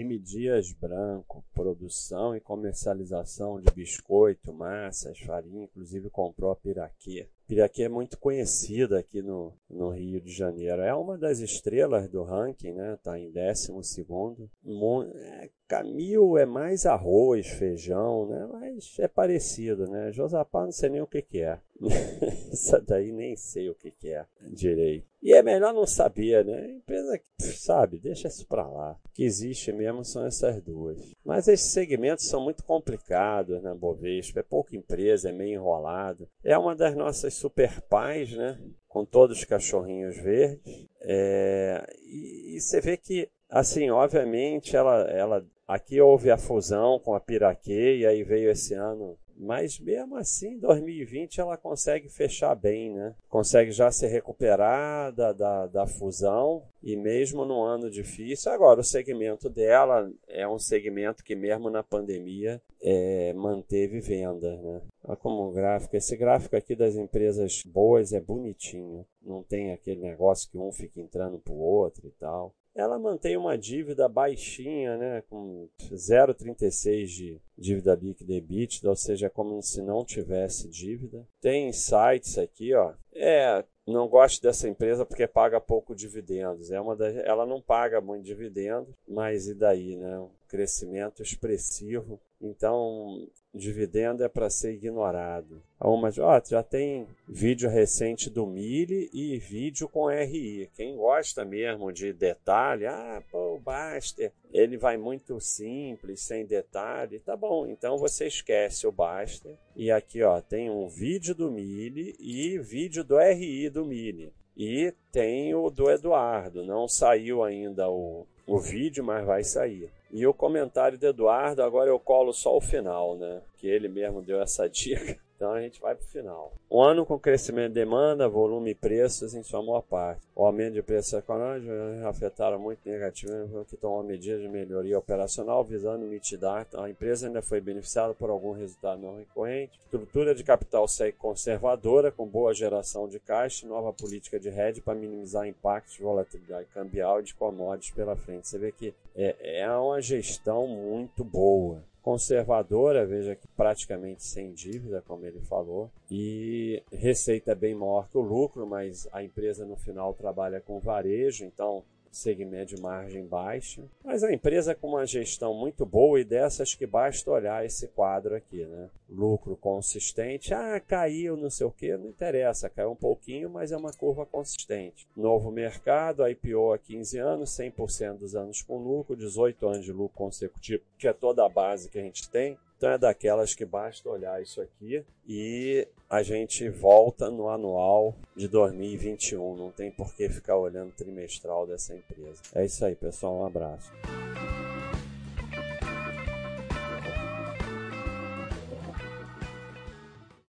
M. Dias Branco, produção e comercialização de biscoito, massas, farinha, inclusive comprou a Piraquê. Piraquê é muito conhecida aqui no, no Rio de Janeiro. É uma das estrelas do ranking, né? Está em 12 segundo. É, Camil é mais arroz, feijão, né? Mas é parecido, né? Josapá não sei nem o que, que é. Essa daí nem sei o que, que é direito. E é melhor não saber, né? Empresa que sabe, deixa isso para lá. O que existe mesmo são essas duas. Mas esses segmentos são muito complicados, né, Bovespa? É pouca empresa, é meio enrolado. É uma das nossas super pais, né? Com todos os cachorrinhos verdes. É... E, e você vê que Assim, obviamente, ela, ela aqui houve a fusão com a Piraquê e aí veio esse ano. Mas mesmo assim, 2020 ela consegue fechar bem, né? Consegue já se recuperar da, da, da fusão e mesmo num ano difícil. Agora, o segmento dela é um segmento que mesmo na pandemia é, manteve vendas, né? Olha como gráfico. Esse gráfico aqui das empresas boas é bonitinho. Não tem aquele negócio que um fica entrando pro outro e tal ela mantém uma dívida baixinha, né, com 0,36 de dívida líquida EBITDA, ou seja, é como se não tivesse dívida. Tem sites aqui, ó. É, não gosto dessa empresa porque paga pouco dividendos. É uma das, ela não paga muito dividendo, mas e daí, né? Um crescimento expressivo. Então, dividendo é para ser ignorado. Uma, ó, já tem vídeo recente do Mille e vídeo com RI. Quem gosta mesmo de detalhe, ah, pô, o Baster, ele vai muito simples, sem detalhe, tá bom. Então você esquece o Baster. E aqui, ó, tem um vídeo do Mille e vídeo do RI do Mille. E tem o do Eduardo. Não saiu ainda o, o vídeo, mas vai sair. E o comentário do Eduardo, agora eu colo só o final, né? Que ele mesmo deu essa dica. Então a gente vai para o final. Um ano com crescimento de demanda, volume e preços em sua maior parte. O aumento de preços econômicos afetaram muito negativamente que tomou medidas de melhoria operacional visando mitigar. Então, a empresa ainda foi beneficiada por algum resultado não recorrente. Estrutura de capital segue conservadora, com boa geração de caixa nova política de hedge para minimizar impactos de volatilidade cambial e de commodities pela frente. Você vê que é, é uma gestão muito boa. Conservadora, veja que praticamente sem dívida, como ele falou, e receita bem maior que o lucro, mas a empresa no final trabalha com varejo, então segmento de margem baixa, mas a empresa com uma gestão muito boa e dessas que basta olhar esse quadro aqui, né? Lucro consistente, ah, caiu, não sei o que, não interessa, caiu um pouquinho, mas é uma curva consistente. Novo mercado, IPO há 15 anos, 100% dos anos com lucro, 18 anos de lucro consecutivo, que é toda a base que a gente tem. Então é daquelas que basta olhar isso aqui e a gente volta no anual de 2021. Não tem por que ficar olhando trimestral dessa empresa. É isso aí, pessoal. Um abraço.